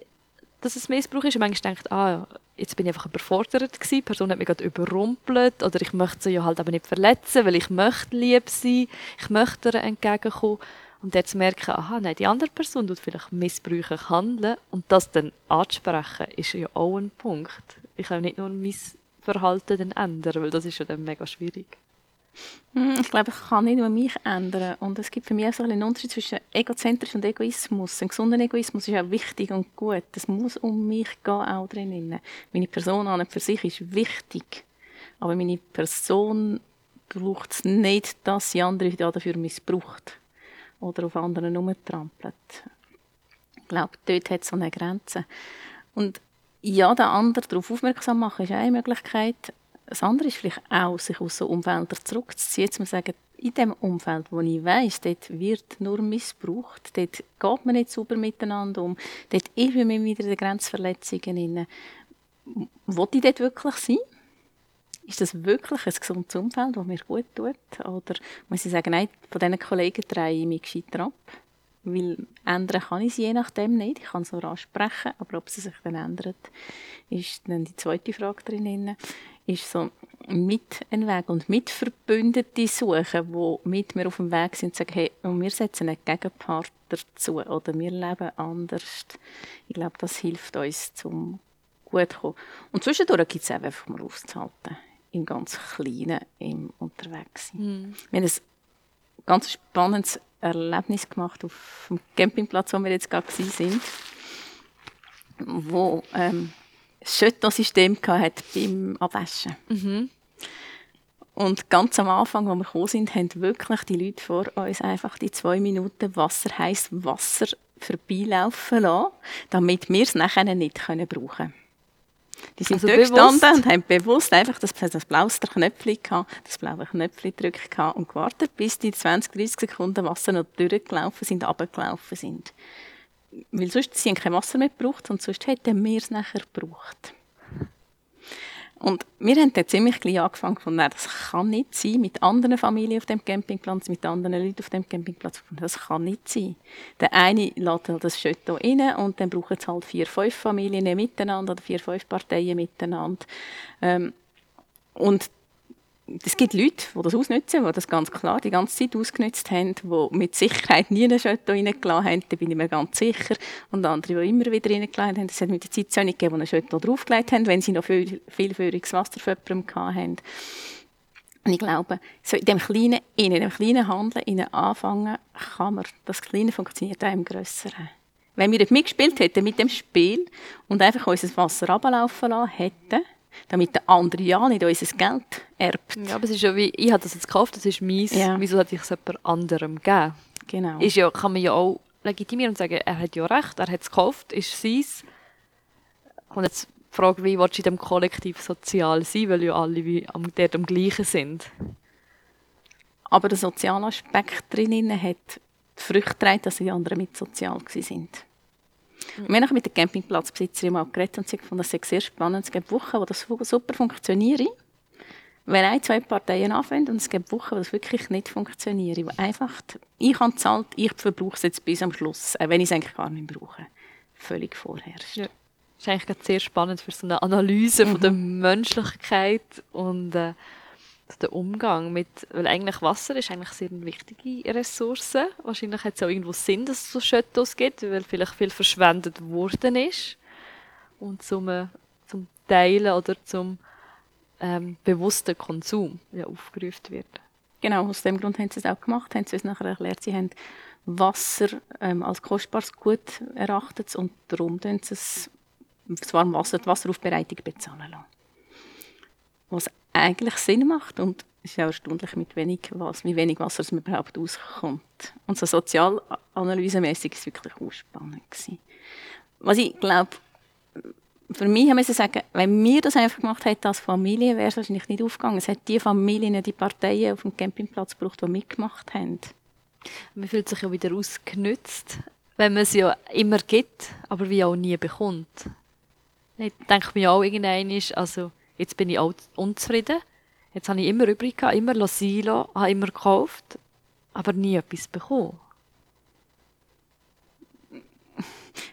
Speaker 2: dass es Missbrauch ist. Und manchmal denkt, ah, jetzt bin ich einfach überfordert gewesen, die Person hat mich gerade überrumpelt oder ich möchte sie ja halt aber nicht verletzen, weil ich möchte lieb sein, ich möchte ihr entgegenkommen und jetzt merken, aha, nein, die andere Person tut vielleicht missbräuchlich handeln und das dann anzusprechen, ist ja auch ein Punkt. Ich kann nicht nur mein Verhalten dann ändern, weil das ist ja dann mega schwierig.
Speaker 3: Hm, ich glaube, ich kann nicht nur mich ändern. Und es gibt für mich auch einen Unterschied zwischen Egozentrisch und Egoismus. Ein gesunder Egoismus ist auch wichtig und gut. Es muss um mich gehen, auch drinnen. Meine Person an und für sich ist wichtig. Aber meine Person braucht es nicht, dass sie andere dafür missbraucht. Oder auf anderen herumtrampelt. Ich glaube, dort hat es so eine Grenze. Und ja, den anderen darauf aufmerksam machen, ist eine Möglichkeit. Das andere ist vielleicht auch, sich aus so Umfeldern zurückzuziehen, zu sagen, in dem Umfeld, wo ich weiß, dort wird nur missbraucht, dort geht man nicht sauber miteinander um, dort ist man wieder in den Grenzverletzungen inne. Wollte ich dort wirklich sein? Ist das wirklich ein gesundes Umfeld, das mir gut tut? Oder muss ich sagen, nein, von diesen Kollegen drehe ich mich gescheiter ab? Weil ändern kann ich sie je nachdem nicht. Ich kann es nur ansprechen, aber ob sie sich dann ändert, ist dann die zweite Frage drin. Ist so mit einem Weg und mit Verbündete suchen, die mit mir auf dem Weg sind und sagen, hey, und wir setzen einen Gegenpart dazu oder wir leben anders. Ich glaube, das hilft uns zum gut zu kommen. Und zwischendurch gibt es einfach mal aufzuhalten im ganz Kleinen im unterwegs sein. Mm. Wir haben ein ganz spannendes Erlebnis gemacht auf dem Campingplatz, wo wir jetzt gerade sind, wo ähm, das Schöttensystem hat beim Abwaschen. Mhm. Und ganz am Anfang, als wir gekommen sind, haben wirklich die Leute vor uns einfach die zwei Minuten Wasser, heiß Wasser vorbeilaufen lassen, damit wir es nachher nicht brauchen können. Die sind also dort gestanden und haben bewusst einfach das, das blaues Knöpfchen gehabt, das blaue Knöpfchen gedrückt und gewartet, bis die 20, 30 Sekunden Wasser noch durchgelaufen sind, runtergelaufen sind. Weil sonst sie kein Wasser mehr gebraucht und sonst hätten wir es nachher gebraucht. Und wir haben dann ziemlich gleich angefangen von, das kann nicht sein, mit anderen Familien auf dem Campingplatz, mit anderen Leuten auf dem Campingplatz. Das kann nicht sein. Der eine lädt halt das Chateau rein und dann brauchen es halt vier, fünf Familien miteinander oder vier, fünf Parteien miteinander. Ähm, und es gibt Leute, die das ausnutzen, die das ganz klar die ganze Zeit ausgenutzt haben, die mit Sicherheit nie einen Chateau reingelassen haben, da bin ich mir ganz sicher. Und andere, die immer wieder reingelassen haben. Es hat mit der Zeit so nicht gegeben, die einen Chateau draufgelegt haben, wenn sie noch viel, viel feuriges Wasser für jemanden hatten. Und ich glaube, so in dem kleinen, in dem kleinen Handeln, in anfangen, kann man, das Kleine funktioniert auch im Grösseren. Wenn wir mitgespielt hätten mit dem Spiel und einfach unser Wasser runterlaufen lassen hätten, damit der andere ja nicht unser Geld erbt.
Speaker 2: Ja, aber es ist ja wie, ich habe das jetzt gekauft, das ist meins, ja. wieso sollte ich es jemand anderem geben?
Speaker 3: Genau.
Speaker 2: Ist ja, kann man ja auch legitimieren und sagen, er hat ja recht, er hat es gekauft, ist seins. Und jetzt die Frage, wie willst du in diesem Kollektiv sozial sein, weil ja alle wie am, dort am gleichen sind.
Speaker 3: Aber der soziale Aspekt drinnen hat die Früchte getragen, dass die anderen mit sozial waren. Und wir haben mit der Campingplatzbesitzerin mal geredet und sie fanden das sehr spannend. Es gibt Wochen, wo das super funktioniert. Wenn ein, zwei Parteien anfangen und es gibt Wochen, wo das wirklich nicht funktioniert. Wo einfach, ich habe zahlt, ich verbrauche es jetzt bis am Schluss, wenn ich es eigentlich gar nicht brauche. Völlig vorherrscht. Ja.
Speaker 2: Das ist eigentlich sehr spannend für so eine Analyse mhm. von der Menschlichkeit und äh, der Umgang mit, weil eigentlich Wasser ist eigentlich sehr eine wichtige Ressource. Wahrscheinlich hat es auch irgendwo Sinn, dass es so Schöttos gibt, weil vielleicht viel verschwendet worden ist und zum, äh, zum Teilen oder zum ähm, bewussten Konsum ja, aufgerufen wird.
Speaker 3: Genau, aus dem Grund haben sie es auch gemacht, haben sie uns nachher erklärt, sie haben Wasser ähm, als kostbares Gut erachtet und darum tun sie es, das Wasser, die Wasseraufbereitung bezahlen lassen. Was eigentlich Sinn macht und es ist ja erstaunlich, mit wenig Wasser, wie wenig Wasser es überhaupt auskommt. Und so sozialanalysemäßig war es wirklich auch spannend. Was ich glaube, für mich haben wir sagen, wenn wir das einfach gemacht hätten als Familie, wäre es wahrscheinlich nicht aufgegangen. Es hat die Familien, die Parteien auf dem Campingplatz gebraucht, die mitgemacht haben.
Speaker 2: Man fühlt sich ja wieder ausgenützt, wenn man es ja immer gibt, aber wie auch nie bekommt. Ich denke mir auch irgendwann, also Jetzt bin ich auch unzufrieden. Jetzt habe ich immer übrig gehabt, immer lassen, habe immer gekauft, aber nie etwas bekommen.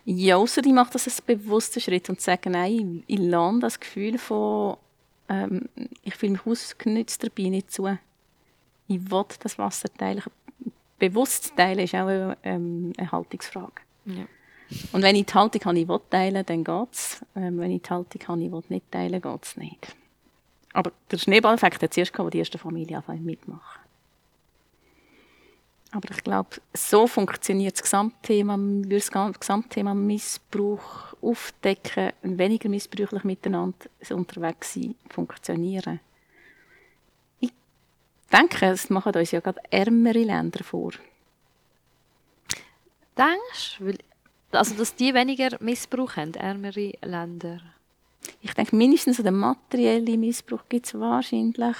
Speaker 3: Ja, außer ich mache das als bewussten Schritt und sage, nein, ich lerne das Gefühl von, ähm, ich fühle mich ausgenützt dabei nicht zu. Ich will das Wasser teilen. Bewusst teilen ist auch eine, ähm, eine Haltungsfrage. Ja. Und wenn ich die Haltung habe, ich will teilen, dann geht es. Ähm, wenn ich die Haltung habe, ich will nicht teilen, geht es nicht. Aber der Schneeballeffekt hat zuerst gehabt, wo die erste Familie anfangen mitmachen. Aber ich glaube, so funktioniert das Gesamtthema, das Gesamtthema Missbrauch aufdecken, weniger missbräuchlich miteinander unterwegs sein, funktionieren. Ich denke, es machen uns ja gerade ärmere Länder vor.
Speaker 2: Denkst du? Also, dass die weniger Missbrauch haben, ärmere Länder?
Speaker 3: Ich denke, mindestens den materiellen Missbrauch gibt es wahrscheinlich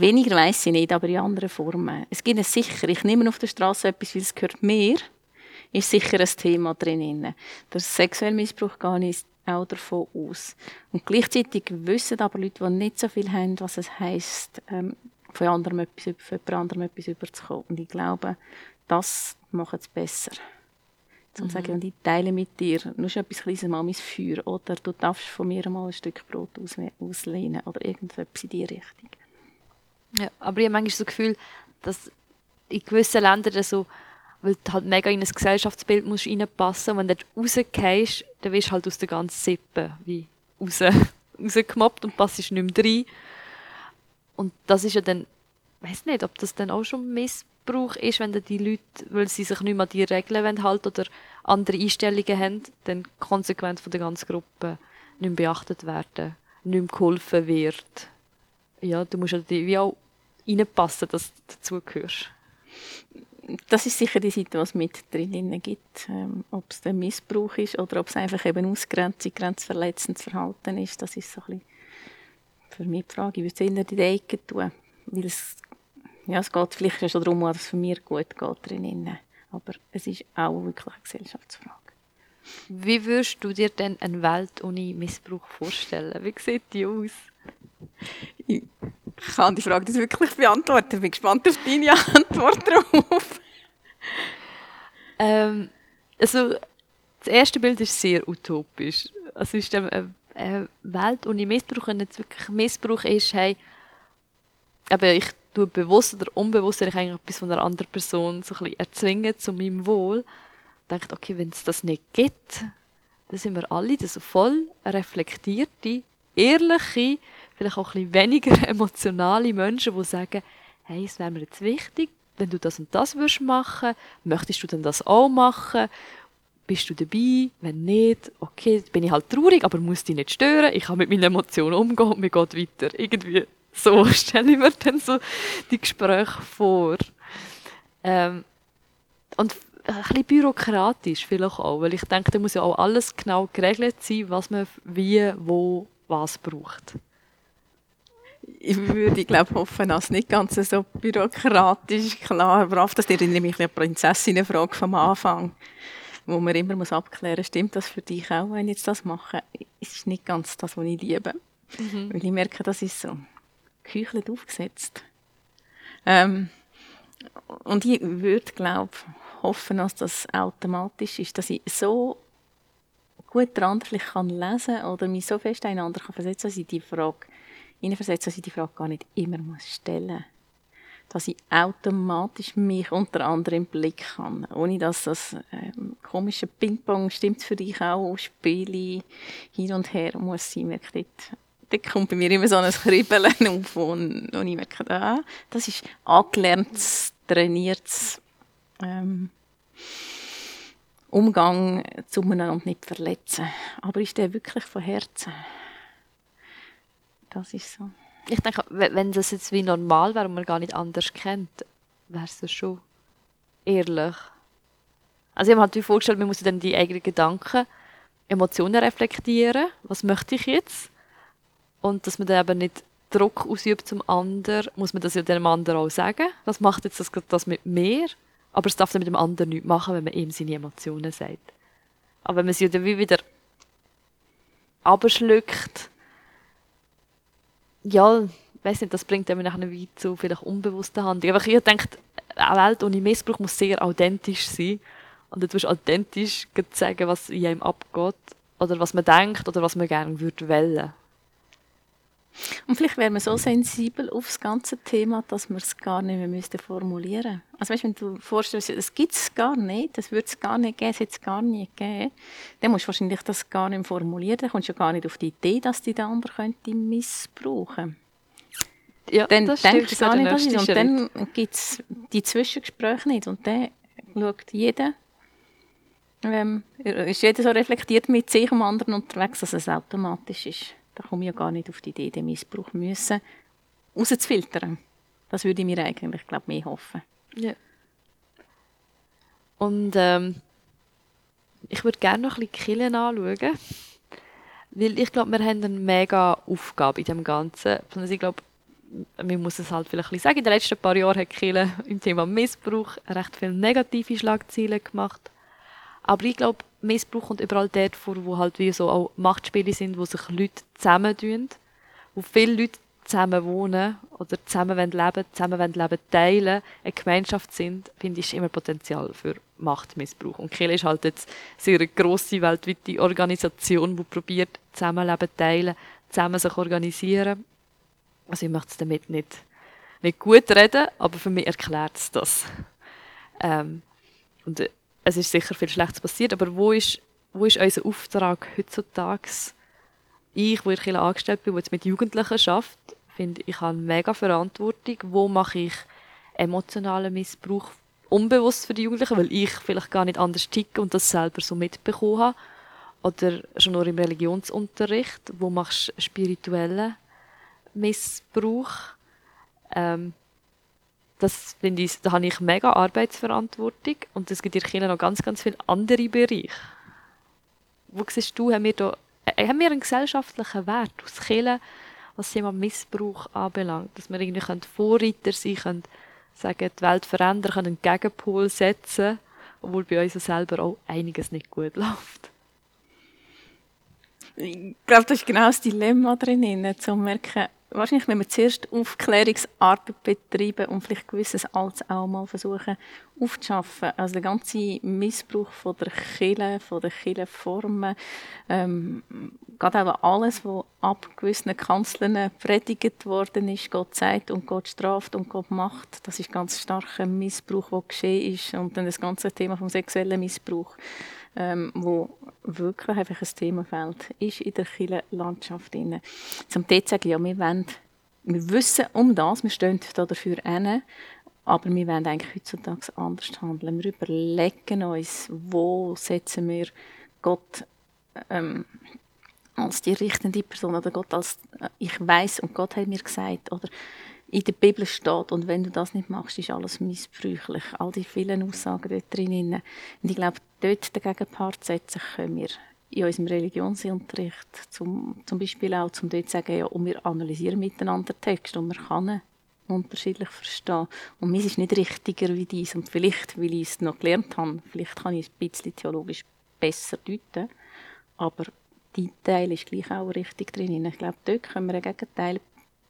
Speaker 3: weniger weiß ich nicht, aber in anderen Formen. Es gibt es sicher, ich nehme auf der Straße etwas, weil es gehört mir, ist sicher ein Thema drin. Der sexuelle Missbrauch gehe ich auch davon aus. Und gleichzeitig wissen aber Leute, die nicht so viel haben, was es heisst, ähm, von, anderem etwas, von jemand anderem etwas überzukommen. Und ich glaube, das macht es besser. Zum mhm. sagen, und ich teile mit dir nur schon etwas kleines mal mein Feuer oder du darfst von mir mal ein Stück Brot aus, auslehnen oder irgendetwas in diese Richtung.
Speaker 2: Ja, aber ich habe manchmal so das Gefühl, dass in gewissen Ländern so, weil du halt mega in ein Gesellschaftsbild musst reinpassen musst, wenn du rausgehst, dann wirst du halt aus der ganzen Sippe wie raus, rausgemobbt und passest nicht mehr rein. Und das ist ja dann, ich weiß nicht, ob das dann auch schon Missbrauch ist, wenn dann die Leute, weil sie sich nicht mehr an die Regeln halten oder andere Einstellungen haben, dann konsequent von der ganzen Gruppe nicht mehr beachtet werden, nicht mehr geholfen wird. Ja, du musst ja wie auch reinpassen, dass du dazugehörst.
Speaker 3: Das ist sicher die Seite, was mit drinnen gibt. Ähm, ob es der Missbrauch ist oder ob es einfach eben Ausgrenzung, grenzverletzendes Verhalten ist, das ist so ein bisschen für mich die Frage. Ich würde es in die Ecke tun, weil es, ja, es geht vielleicht schon darum, dass es für mich gut geht drinnen. Aber es ist auch wirklich eine Gesellschaftsfrage.
Speaker 2: Wie würdest du dir denn eine Welt ohne Missbrauch vorstellen? Wie sieht die aus?
Speaker 3: Ich kann die Frage nicht wirklich beantworten. Ich bin gespannt auf deine Antwort darauf.
Speaker 2: Ähm, also, das erste Bild ist sehr utopisch. Also, ist eine, eine Welt ohne Missbrauch, wenn jetzt wirklich Missbrauch ist, hey, aber ich tue bewusst oder unbewusst ich eigentlich etwas von einer anderen Person so ein erzwingen zu meinem Wohl. Denkt, okay, wenn es das nicht gibt, dann sind wir alle so voll reflektierte, ehrliche, vielleicht auch ein weniger emotionale Menschen, die sagen, hey, es wäre mir jetzt wichtig, wenn du das und das würdest machen, möchtest du denn das auch machen? Bist du dabei? Wenn nicht, okay, bin ich halt traurig, aber muss dich nicht stören. Ich kann mit meinen Emotionen umgehen und mir geht weiter. Irgendwie so stelle ich mir dann so die Gespräche vor. Ähm, und ein bisschen bürokratisch vielleicht auch, weil ich denke, da muss ja auch alles genau geregelt sein, was man wie, wo, was braucht
Speaker 3: ich würde, glaube hoffen, dass es nicht ganz so bürokratisch klar aber Das erinnert mich an die Prinzessinnenfrage vom Anfang, wo man immer muss abklären muss, stimmt das für dich auch, wenn ich jetzt das mache? Es ist nicht ganz das, was ich liebe. Mhm. Weil ich merke, das ist so geheuchelt aufgesetzt. Ähm, und ich würde, glaube hoffen, dass das automatisch ist, dass ich so gut den anderen kann lesen oder mich so fest einander kann versetzen, dass ich die Frage dass ich die Frage gar nicht immer muss stellen muss. Dass ich automatisch mich unter anderem im Blick habe, ohne dass das ähm, komische Ping-Pong, stimmt für dich auch, Spiele hin und her muss sein, merke dort, dort kommt bei mir immer so ein Kribbeln auf und, und ich merke, ah, das ist angelerntes, trainiertes ähm, Umgang zueinander und nicht verletzen. Aber ist der wirklich von Herzen? Das ist so.
Speaker 2: Ich denke, wenn das jetzt wie normal wäre und man gar nicht anders kennt, wäre es schon ehrlich. Also ich habe mir halt vorgestellt, man muss dann die eigenen Gedanken, Emotionen reflektieren. Was möchte ich jetzt? Und dass man dann eben nicht Druck ausübt zum anderen, muss man das ja dem anderen auch sagen. Was macht jetzt das, das mit mir? Aber es darf dann mit dem anderen nichts machen, wenn man ihm seine Emotionen sagt. Aber wenn man sie dann wie wieder abschluckt, ja, weiß nicht, das bringt einem nachher wie zu vielleicht unbewussten Handlungen. Aber ich denke, eine Welt ohne Missbrauch muss sehr authentisch sein. Und du musst authentisch sagen, was in einem abgeht. Oder was man denkt oder was man gerne würde wollen.
Speaker 3: Und vielleicht wäre man so sensibel auf das ganze Thema, dass man es gar nicht mehr müsste formulieren Also weißt, wenn du vorstellst, es gibt es gar nicht, das würde es gar nicht geben, es hätte es gar nicht geben, dann musst du wahrscheinlich das gar nicht formulieren, dann kommst du ja gar nicht auf die Idee, dass die der andere könnte missbrauchen ja, dann das denkst du gar nicht, was ist. Und dann gibt es die Zwischengespräche nicht. Und dann schaut jeder, ähm, ist jeder so reflektiert mit sich und anderen unterwegs, dass es automatisch ist. Da komme ich ja gar nicht auf die Idee, den Missbrauch müssen rauszufiltern. Das würde ich mir eigentlich, glaube mehr hoffen.
Speaker 2: Ja. Und ähm, ich würde gerne noch ein bisschen Killen anschauen. Weil ich glaube, wir haben eine mega Aufgabe in dem Ganzen. Ich glaube, man muss es halt vielleicht ein bisschen sagen, in den letzten paar Jahren hat Kirche im Thema Missbrauch recht viele negative Schlagzeilen gemacht. Aber ich glaube, Missbrauch kommt überall dort vor, wo halt wie so auch Machtspiele sind, wo sich Leute zusammentun, wo viele Leute zusammen wohnen oder zusammen leben, zusammen Leben teilen, eine Gemeinschaft sind, finde ich, immer Potenzial für Machtmissbrauch. Und Kirche ist halt jetzt sehr eine grosse weltweite Organisation, die probiert, Zusammenleben teilen, zusammen sich organisieren. Also ich möchte es damit nicht, nicht gut reden, aber für mich erklärt es das. Ähm, und äh, es ist sicher viel Schlechtes passiert, aber wo ist, wo ist unser Auftrag heutzutage? Ich, wo ich angestellt bin, wo jetzt mit Jugendlichen schafft, finde ich habe mega Verantwortung. Wo mache ich emotionalen Missbrauch unbewusst für die Jugendlichen, weil ich vielleicht gar nicht anders ticke und das selber so mitbekommen habe. Oder schon nur im Religionsunterricht, wo machst du spirituellen Missbrauch? Ähm, das finde ich, da habe ich mega Arbeitsverantwortung und es gibt in China noch ganz, ganz viele andere Bereiche. Wo siehst du, haben wir da, äh, haben wir einen gesellschaftlichen Wert aus China, was Thema Missbrauch anbelangt, dass wir irgendwie Vorreiter sein können, sagen, die Welt verändern, können einen Gegenpol setzen, obwohl bei uns selber auch einiges nicht gut läuft.
Speaker 3: Ich glaube, das ist genau das Dilemma drin, zu merken, wahrscheinlich, wenn wir zuerst Aufklärungsarbeit betreiben und vielleicht gewisses Altes auch mal versuchen aufzuschaffen. Also der ganze Missbrauch von der Kirche, von der Kirchenformen, ähm, gerade auch alles, was ab gewissen Kanzeln predigt worden ist, Gott sagt und Gott straft und Gott macht, das ist ganz starker Missbrauch, der geschehen ist. Und dann das ganze Thema vom sexuellen Missbrauch ähm, wo wirklich einfach ein Themenfeld ist in der Kirchenlandschaft. Zum dort sagen, ja, wir, wollen, wir wissen um das, wir stehen da dafür hin, aber wir wollen eigentlich heutzutage anders handeln. Wir überlegen uns, wo setzen wir Gott ähm, als die richtende Person oder Gott als äh, ich weiß und Gott hat mir gesagt oder in der Bibel steht und wenn du das nicht machst, ist alles missbräuchlich. All die vielen Aussagen dort drin. Und ich glaube, dort den Gegenpart setzen können wir in unserem Religionsunterricht zum, zum Beispiel auch, um dort zu sagen, ja, und wir analysieren miteinander Text und kann ihn unterschiedlich verstehen. Und mir ist nicht richtiger wie dies. Und vielleicht, weil ich es noch gelernt habe, vielleicht kann ich es ein bisschen theologisch besser deuten, aber die Teil ist gleich auch richtig drin. Ich glaube, dort können wir ein Gegenteil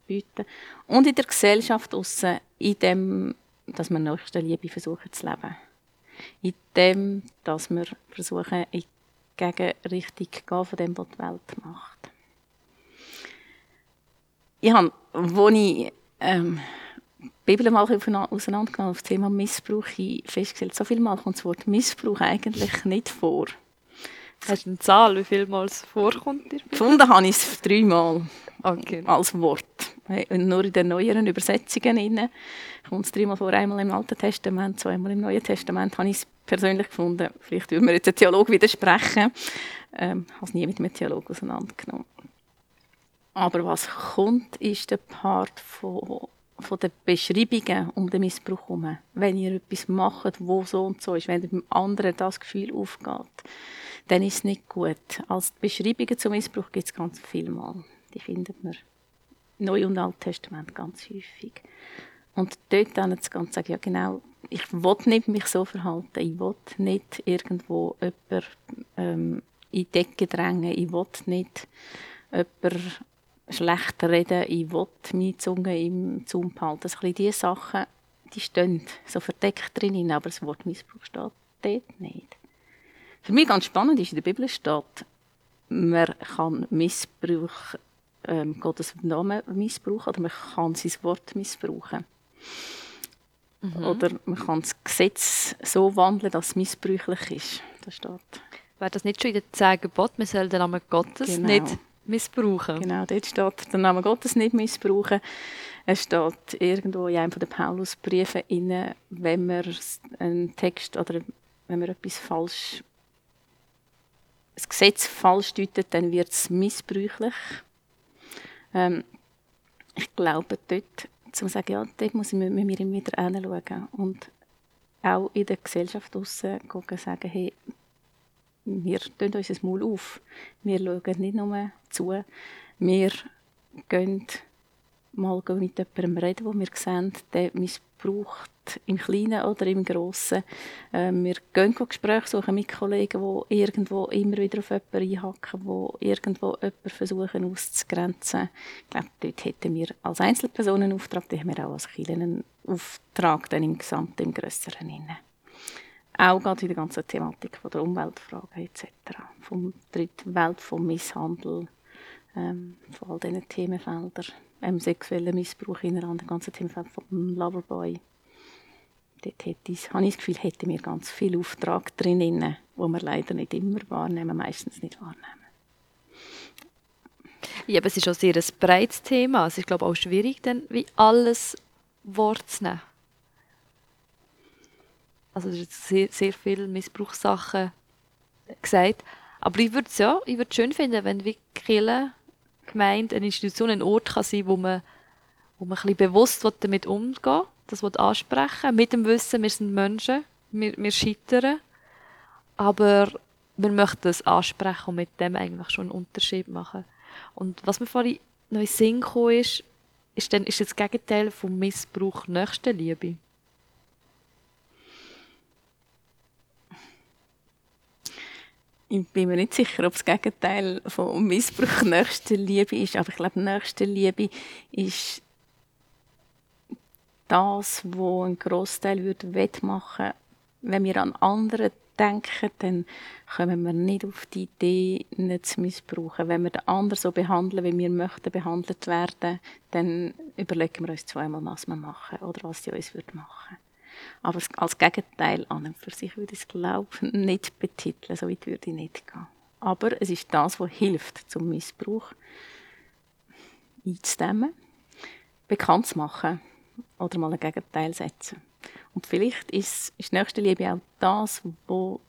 Speaker 3: bieten. Und in der Gesellschaft aussen, in dem, dass wir nächste Liebe versuchen zu leben. In dem, dass wir versuchen, in die Gegenrichtung zu gehen von dem, was die Welt macht. Ich habe, als ich ähm, die Bibel mal auseinandergenommen auf das Thema Missbrauch, ich festgestellt, so viel Mal kommt das Wort Missbrauch eigentlich nicht vor.
Speaker 2: Hast du eine Zahl, wie viel Mal es vorkommt?
Speaker 3: Gefunden habe ich es dreimal
Speaker 2: okay.
Speaker 3: als Wort. Nur in den neueren Übersetzungen kommt es dreimal vor, einmal im Alten Testament, zweimal im Neuen Testament, habe ich es persönlich gefunden. Vielleicht würde mir jetzt ein Theologe widersprechen. Ähm, habe es nie mit einem Theologen auseinandergenommen. Aber was kommt, ist der Part von, von den Beschreibungen um den Missbrauch herum. Wenn ihr etwas macht, wo so und so ist, wenn dem anderen das Gefühl aufgeht, dann ist es nicht gut. Als Beschreibungen zum Missbrauch gibt es ganz viel mal. Die findet man Neu- und Alttestament ganz häufig. Und dort dann zu ganz sagen, ja genau, ich will nicht mich so verhalten, ich will nicht irgendwo jemanden ähm, in die Decke drängen, ich will nicht jemanden schlecht reden, ich will meine Zunge im Zaum behalten. Also diese Sachen, die stehen so verdeckt drin, aber das Wort Missbrauch steht dort nicht. Für mich ganz spannend ist, in der Bibel steht, man kann Missbrauch ähm, Gottes Namen missbrauchen oder man kann sein Wort missbrauchen. Mhm. Oder man kann das Gesetz so wandeln, dass es missbräuchlich ist. Das steht.
Speaker 2: Wäre das nicht schon in den zehn Geboten, man soll den Namen Gottes genau. nicht missbrauchen?
Speaker 3: Genau, dort steht, den Namen Gottes nicht missbrauchen. Es steht irgendwo in einem der Paulusbriefe inne, wenn man einen Text oder wenn man etwas falsch das Gesetz falsch deutet, dann wird es missbräuchlich. Ähm, ich glaube, dort, zu sagen, ja, dort muss ich mit mir wieder hinschauen. Und auch in der Gesellschaft draussen sagen, hey, wir tun das Maul auf. Wir schauen nicht nur zu, wir gehen mal mit jemandem reden, wo wir sehen, der missbraucht im Kleinen oder im Grossen. Ähm, wir gehen Gespräche suchen mit Kollegen, die irgendwo immer wieder auf jemanden einhaken, die irgendwo jemanden versuchen auszugrenzen. Ich glaube, dort hätten wir als Einzelpersonen einen Auftrag, da haben wir auch als Kirche einen Auftrag dann im Gesamten, im Grösseren. Innen. Auch gerade in der ganzen Thematik von der Umweltfragen etc. Vom Welt, vom Misshandel, ähm, von all diesen Themenfeldern. Ähm, sexuellen Missbrauch in einer anderen ganzen Themenfeld vom Loverboy dort hätte ich, habe ich das Gefühl, hätten wir ganz viel Auftrag drin, wo wir leider nicht immer wahrnehmen, meistens nicht wahrnehmen.
Speaker 2: Ja, aber es ist auch sehr ein breites Thema. Es ist, glaube ich, auch schwierig, dann wie alles Wort zu nehmen. Also es ist sehr, sehr viele Missbrauchssachen gesagt. Aber ich würde es ja, ich würde schön finden, wenn wie Kirche, Gemeinde, eine Institution, ein Ort kann sein, wo man, wo man ein bisschen bewusst damit umgehen das ansprechen mit dem Wissen, wir sind Menschen, wir, wir scheitern, aber wir möchten es ansprechen und mit dem eigentlich schon einen Unterschied machen. Und was mir vorhin noch in Sinn gekommen ist, ist, dann, ist das Gegenteil vom Missbrauch Nächstenliebe.
Speaker 3: Ich bin mir nicht sicher, ob das Gegenteil vom Missbrauch Nächstenliebe ist, aber ich glaube, Nächstenliebe ist das, wo ein Großteil würde wettmachen, wenn wir an andere denken, dann kommen wir nicht auf die Idee, nicht zu missbrauchen. Wenn wir den anderen so behandeln, wie wir möchten behandelt werden, dann überlegen wir uns zweimal, was wir machen oder was die uns machen. Aber als Gegenteil an und für sich würde ich es, glaube ich, nicht betiteln. So weit würde ich nicht gehen. Aber es ist das, was hilft, zum Missbrauch einzudämmen, bekannt zu machen oder mal ein Gegenteil setzen. Und vielleicht ist, ist nächste Liebe auch das, wo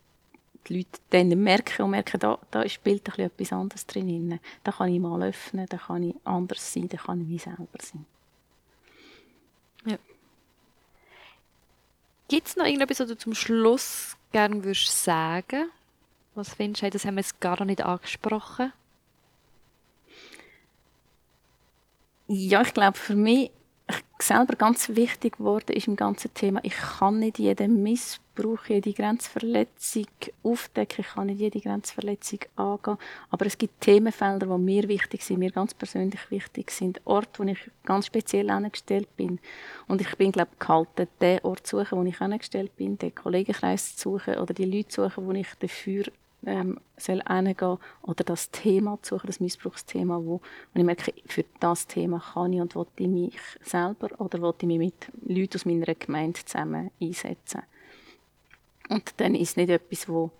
Speaker 3: die Leute dann merken und merken, da, da spielt ein etwas anderes drin. Da kann ich mal öffnen, da kann ich anders sein, da kann ich mich selber sein.
Speaker 2: Ja. Gibt es noch irgendetwas, was du zum Schluss gerne würdest sagen? Was findest du, das haben wir jetzt gar nicht angesprochen?
Speaker 3: Ja, ich glaube, für mich selber ganz wichtig geworden ist im ganzen Thema, ich kann nicht jeden Missbrauch, jede Grenzverletzung aufdecken, ich kann nicht jede Grenzverletzung angehen, aber es gibt Themenfelder, die mir wichtig sind, mir ganz persönlich wichtig sind, Orte, wo ich ganz speziell angestellt bin. Und ich bin, glaube ich, gehalten, den Ort zu suchen, wo ich angestellt bin, den Kollegenkreis zu suchen oder die Leute zu suchen, wo ich dafür ähm, soll hingehen oder das Thema zu suchen, das Missbrauchsthema, wo, und ich merke, für das Thema kann ich und will ich mich selber oder will ich mich mit Leuten aus meiner Gemeinde zusammen einsetzen. Und dann ist es nicht etwas, wo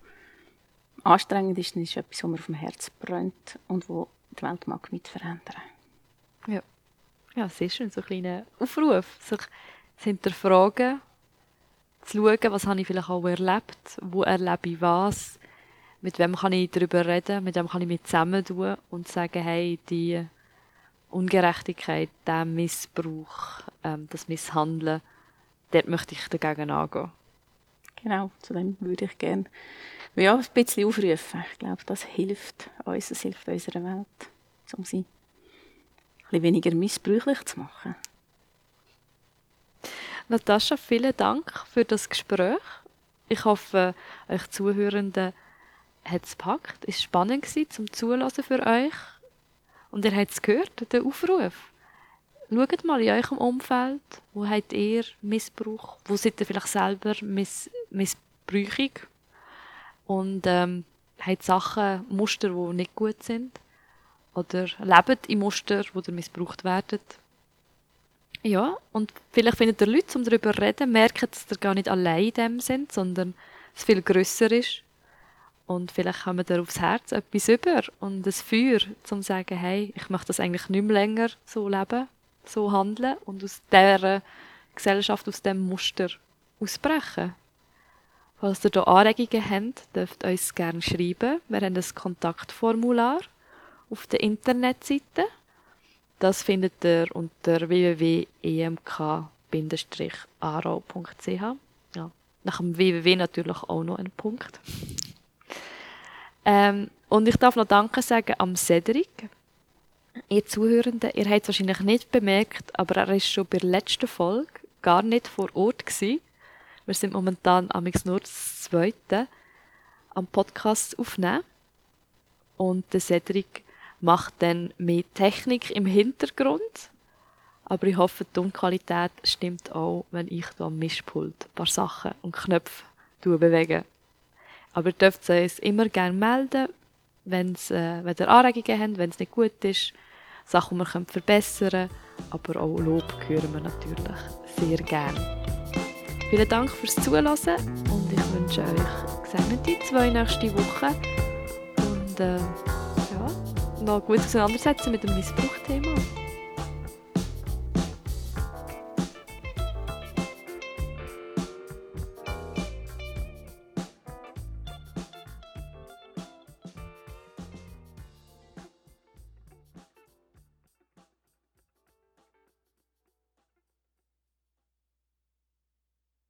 Speaker 3: anstrengend ist, dann ist etwas, wo mir auf dem Herz brennt und wo die Welt mag mit verändern.
Speaker 2: Ja, ja sehr schön, so ein kleiner Aufruf, sich zu hinterfragen, zu schauen, was habe ich vielleicht auch erlebt, wo erlebe ich was, mit wem kann ich darüber reden, mit wem kann ich mich zusammentun und sagen, hey, die Ungerechtigkeit, der Missbrauch, ähm, das Misshandeln, dort möchte ich dagegen angehen.
Speaker 3: Genau, zu dem würde ich gerne ja, ein bisschen aufrufen. Ich glaube, das hilft uns, das hilft unserer Welt, um sie ein bisschen weniger missbräuchlich zu machen.
Speaker 2: Natascha, vielen Dank für das Gespräch. Ich hoffe, euch Zuhörenden hat es gepackt. Es war spannend gewesen, zum Zulassen für euch. Und ihr habt es gehört, den Aufruf. Schaut mal in eurem Umfeld, wo habt ihr Missbrauch, wo seid ihr vielleicht selber miss missbräuchig und ähm, habt Sachen, Muster, die nicht gut sind oder lebt in Muster, ihr missbraucht werdet. Ja, und vielleicht findet ihr Leute, um darüber zu reden, merken, dass ihr gar nicht allein in dem sind, sondern es viel grösser ist und vielleicht kommen wir aufs Herz etwas über und ein Feuer, um zu sagen, hey, ich möchte das eigentlich nicht mehr länger so leben, so handeln und aus dieser Gesellschaft, aus dem Muster ausbrechen. Falls ihr hier Anregungen habt, dürft ihr uns gerne schreiben. Wir haben ein Kontaktformular auf der Internetseite. Das findet ihr unter www.emk-arau.ch. Ja, nach dem www natürlich auch noch ein Punkt. Ähm, und ich darf noch Danke sagen am Cedric. Ihr Zuhörenden, ihr habt es wahrscheinlich nicht bemerkt, aber er ist schon bei der letzten Folge gar nicht vor Ort gewesen. Wir sind momentan amix nur das Zweite am Podcast aufnehmen. Und der Cedric macht dann mehr Technik im Hintergrund. Aber ich hoffe, die Tonqualität stimmt auch, wenn ich da am Mischpult ein paar Sachen und Knöpfe bewege. Aber ihr dürft uns immer gerne melden, wenn's, äh, wenn ihr Anregungen habt, wenn es nicht gut ist, Sachen, die wir verbessern können. Aber auch Lob hören wir natürlich sehr gerne. Vielen Dank fürs Zuhören und ich wünsche euch gesegnete zwei nächste Wochen und äh, ja, noch gut auseinandersetzen mit dem Missbrauchthema.